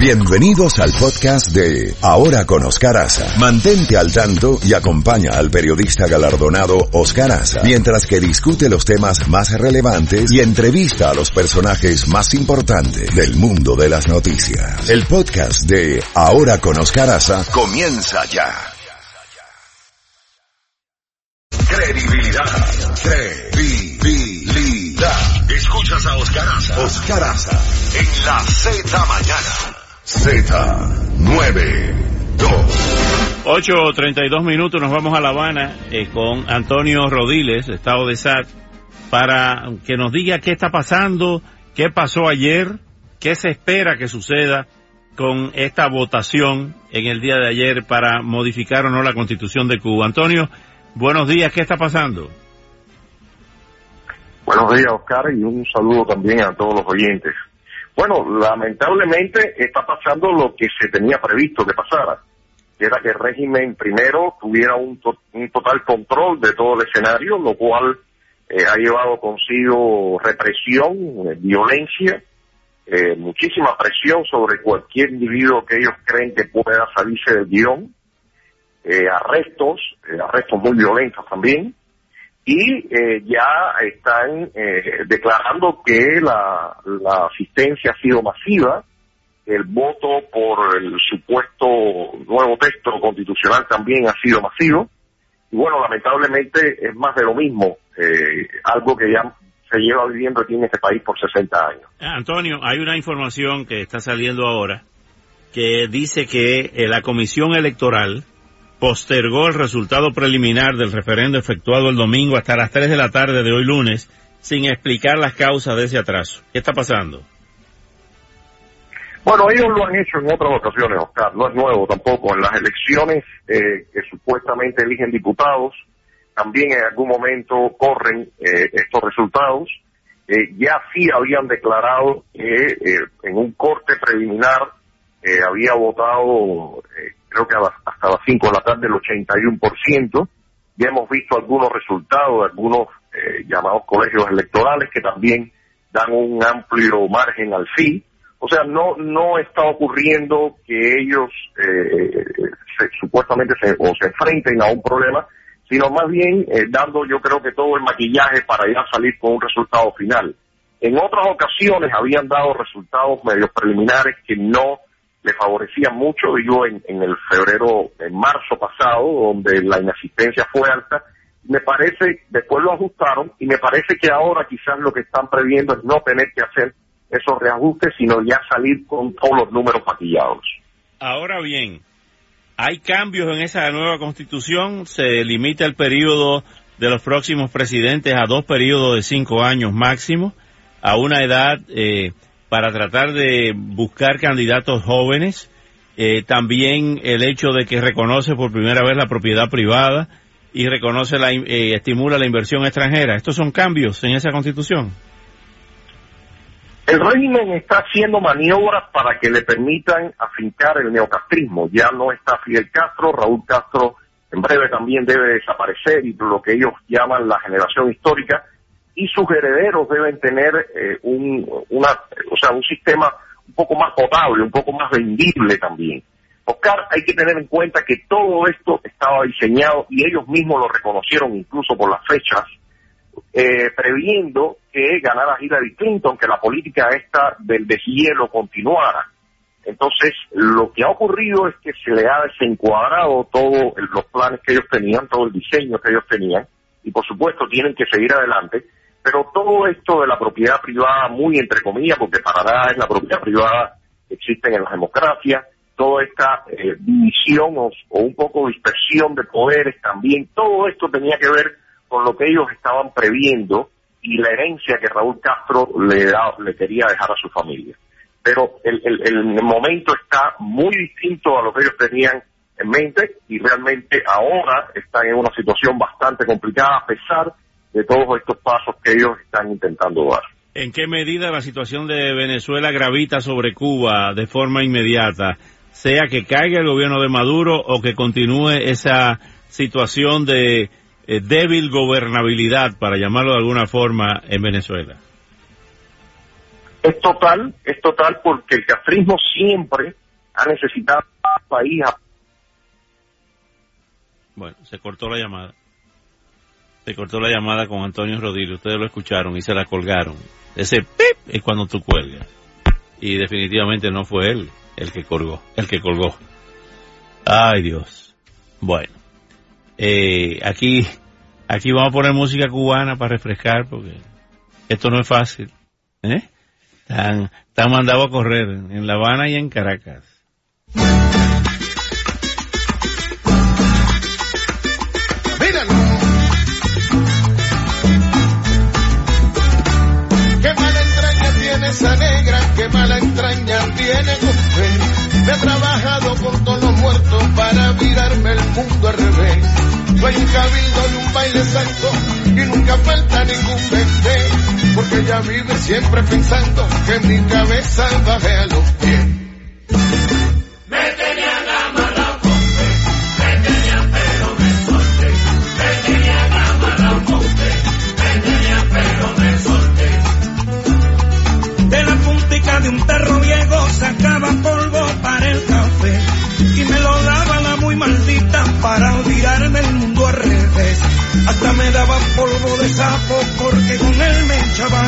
Bienvenidos al podcast de Ahora con Oscar Aza. Mantente al tanto y acompaña al periodista galardonado Oscar Aza mientras que discute los temas más relevantes y entrevista a los personajes más importantes del mundo de las noticias. El podcast de Ahora con Oscar Aza comienza ya. Credibilidad. Credibilidad. Escuchas a Oscar Aza. Oscar Aza. En la Z mañana. Z92. 8.32 minutos, nos vamos a La Habana eh, con Antonio Rodiles, Estado de SAT, para que nos diga qué está pasando, qué pasó ayer, qué se espera que suceda con esta votación en el día de ayer para modificar o no la constitución de Cuba. Antonio, buenos días, ¿qué está pasando? Buenos días, Oscar, y un saludo también a todos los oyentes. Bueno, lamentablemente está pasando lo que se tenía previsto que pasara, que era que el régimen primero tuviera un, total control de todo el escenario, lo cual eh, ha llevado consigo represión, eh, violencia, eh, muchísima presión sobre cualquier individuo que ellos creen que pueda salirse del guion, arrestos, arrestos muy violentos también, y eh, ya están eh, declarando que la, asistencia ha sido masiva, el voto por el supuesto nuevo texto constitucional también ha sido masivo, y bueno, lamentablemente es más de lo mismo, eh, algo que ya se lleva viviendo aquí en este país por 60 años. Antonio, hay una información que está saliendo ahora que dice que la Comisión Electoral postergó el resultado preliminar del referendo efectuado el domingo hasta las 3 de la tarde de hoy lunes sin explicar las causas de ese atraso. ¿Qué está pasando? Bueno, ellos lo han hecho en otras ocasiones, Oscar, no es nuevo tampoco. En las elecciones eh, que supuestamente eligen diputados, también en algún momento corren eh, estos resultados. Eh, ya sí habían declarado que en un corte preliminar había votado creo que hasta las 5 de la tarde el 81%. Ya hemos visto algunos resultados de algunos eh, llamados colegios electorales que también dan un amplio margen al sí. O sea, no no está ocurriendo que ellos eh, supuestamente se, o se enfrenten a un problema, sino más bien eh, dando yo creo que todo el maquillaje para ya salir con un resultado final. En otras ocasiones habían dado resultados medios preliminares que no le favorecía mucho, digo, en, en el febrero, en marzo pasado, donde la inasistencia fue alta, me parece, después lo ajustaron y me parece que ahora quizás lo que están previendo es no tener que hacer esos reajustes, sino ya salir con todos los números maquillados. Ahora bien, hay cambios en esa nueva constitución, se limita el periodo de los próximos presidentes a dos periodos de cinco años máximo, a una edad eh, para tratar de buscar candidatos jóvenes. Eh, también el hecho de que reconoce por primera vez la propiedad privada y reconoce la, eh, estimula la inversión extranjera. ¿Estos son cambios en esa constitución? El régimen está haciendo maniobras para que le permitan afincar el neocastrismo. Ya no está Fidel Castro, Raúl Castro en breve también debe desaparecer y lo que ellos llaman la generación histórica y sus herederos deben tener eh, un, una, o sea, un sistema un poco más potable, un poco más vendible también. Oscar, hay que tener en cuenta que todo esto estaba diseñado y ellos mismos lo reconocieron incluso por las fechas, eh, previendo que ganara Hillary Clinton, que la política esta del deshielo continuara. Entonces, lo que ha ocurrido es que se le ha desencuadrado todos los planes que ellos tenían, todo el diseño que ellos tenían, y por supuesto tienen que seguir adelante, pero todo esto de la propiedad privada, muy entre comillas, porque para nada es la propiedad privada existen en las democracias, toda esta eh, división o, un poco dispersión de poderes también, todo esto tenía que ver con lo que ellos estaban previendo y la herencia que Raúl Castro le, da, le quería dejar a su familia. Pero el, el, el momento está muy distinto a lo que ellos tenían en mente y realmente ahora están en una situación bastante complicada a pesar de todos estos pasos que ellos están intentando dar. ¿En qué medida la situación de Venezuela gravita sobre Cuba de forma inmediata, sea que caiga el gobierno de Maduro o que continúe esa situación de eh, débil gobernabilidad, para llamarlo de alguna forma, en Venezuela? Es total, es total porque el castrismo siempre ha necesitado un país. Bueno, se cortó la llamada. Se cortó la llamada con Antonio Rodríguez. Ustedes lo escucharon y se la colgaron. Ese pip es cuando tú cuelgas. Y definitivamente no fue él el que colgó, el que colgó. Ay Dios. Bueno, eh, aquí, aquí vamos a poner música cubana para refrescar porque esto no es fácil. ¿eh? Están, están mandados a correr en La Habana y en Caracas. Ha trabajado por todos los muertos para virarme el mundo al revés. No hay un cabildo ni un baile santo y nunca falta ningún bebé. Porque ella vive siempre pensando que mi cabeza baje a los pies. Polvo de sapo porque con él me echaba